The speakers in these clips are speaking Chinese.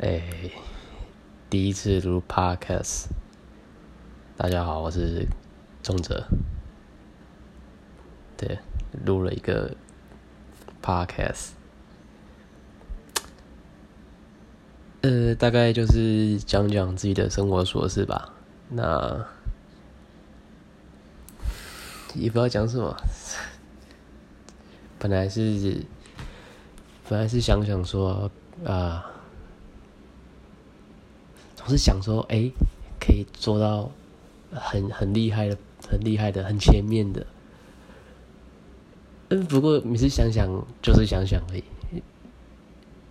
哎，第一次录 Podcast，大家好，我是钟哲，对，录了一个 Podcast，呃，大概就是讲讲自己的生活琐事吧，那也不知道讲什么。本来是，本来是想想说啊，总是想说，哎，可以做到很很厉害的、很厉害的、很前面的。嗯，不过每次想想就是想想而已，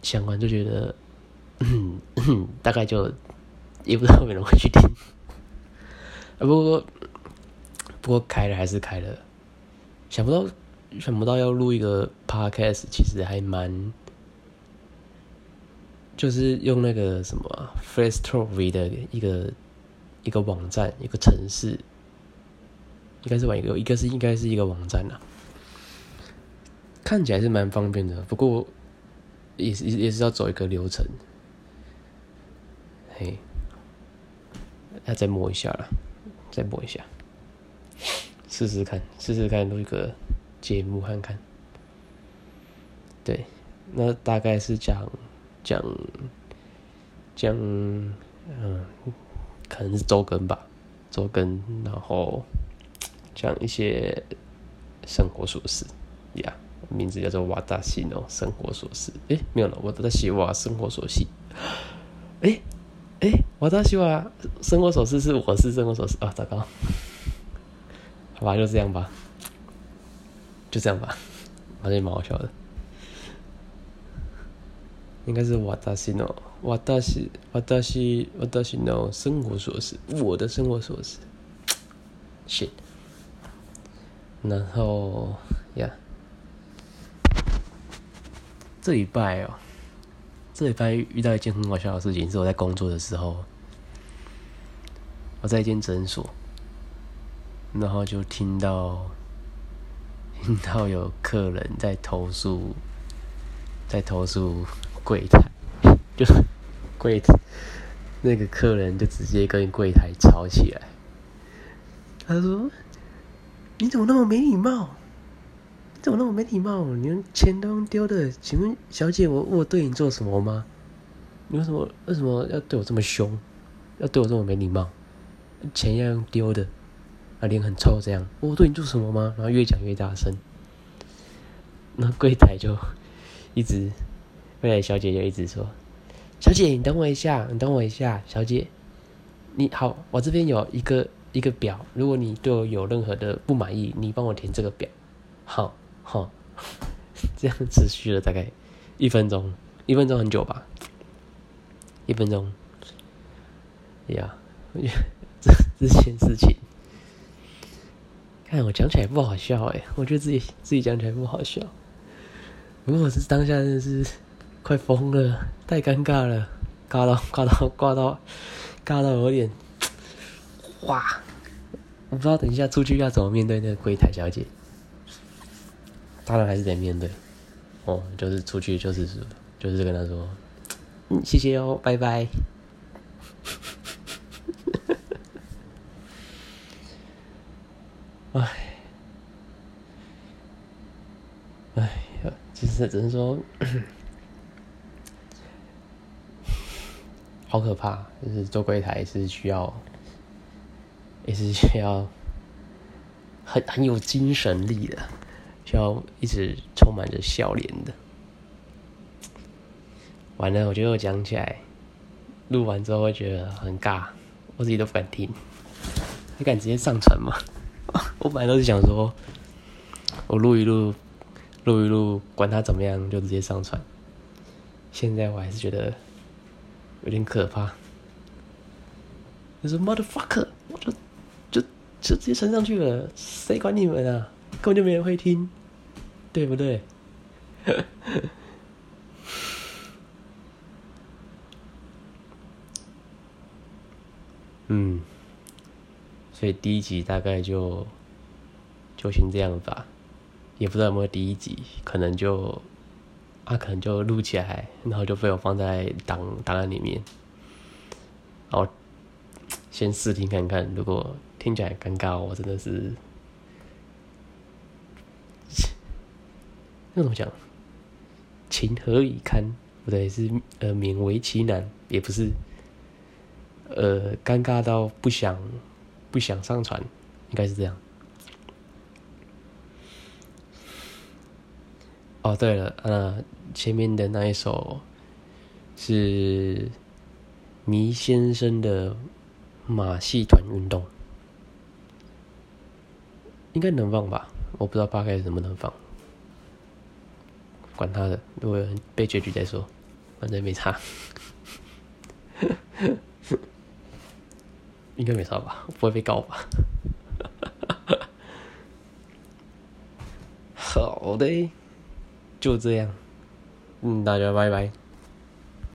想完就觉得，大概就也不知道有人会去听。不过不过开了还是开了，想不到。想不到要录一个 podcast，其实还蛮，就是用那个什么 Face t o v 的一个一个网站，一个城市，应该是玩一个，一个是应该是一个网站呐，看起来是蛮方便的，不过也是也是要走一个流程，嘿，要再摸一下了，再摸一下，试试看，试试看录一个。节目看看，对，那大概是讲讲讲，嗯，可能是周更吧，周更，然后讲一些生活琐事呀，名字叫做瓦达西诺生活琐事，诶，没有了，我在写瓦生活琐事，诶诶，瓦达西瓦生活琐事是我是生活琐事？啊，糟糕，好吧，就这样吧。就这样吧，反正蛮好笑的。应该是瓦达西诺，瓦达西，瓦达西，瓦达西诺生活琐事，我的生活琐事。shit。然后呀，这礼拜哦，这礼拜遇到一件很好笑的事情，是我在工作的时候，我在一间诊所，然后就听到。听到有客人在投诉，在投诉柜台，就柜台那个客人就直接跟柜台吵起来。他说：“你怎么那么没礼貌？你怎么那么没礼貌？你钱都丢的，请问小姐，我我对你做什么吗？你为什么为什么要对我这么凶？要对我这么没礼貌？钱要用丢的。”啊，脸很臭，这样我对你做什么吗？然后越讲越大声，那柜台就一直，柜台小姐就一直说：“小姐，你等我一下，你等我一下，小姐，你好，我这边有一个一个表，如果你对我有任何的不满意，你帮我填这个表。”好，好，这样持续了大概一分钟，一分钟很久吧？一分钟，呀，这这件事情。看我讲起来不好笑哎，我觉得自己自己讲起来不好笑。不过我是当下真的是快疯了，太尴尬了，尬到 尬到尬到尬到有点哇！我不知道等一下出去要怎么面对那个柜台小姐。当然还是得面对哦，就是出去就是就是跟她说，嗯，谢谢哦，拜拜。唉，唉呀，其实只能说，好可怕。就是做柜台是需要，也是需要很很有精神力的，需要一直充满着笑脸的。完了，我觉得我讲起来，录完之后会觉得很尬，我自己都不敢听。你敢直接上传吗？我本来都是想说，我录一录，录一录，管他怎么样，就直接上传。现在我还是觉得有点可怕。就是 motherfucker，我就就就直接升上去了，谁管你们啊？根本就没人会听，对不对？嗯，所以第一集大概就。就先这样吧，也不知道有没有第一集，可能就啊，可能就录起来，然后就被我放在档档案里面，然后先试听看看，如果听起来尴尬，我真的是那怎么讲？情何以堪？不对，是呃勉为其难，也不是呃尴尬到不想不想上传，应该是这样。哦，对了，呃，前面的那一首是迷先生的马戏团运动，应该能放吧？我不知道八开能不能放，管他的，如果被结局再说，反正没差，应该没差吧？不会被告吧？好的。就这样，嗯，大家拜拜。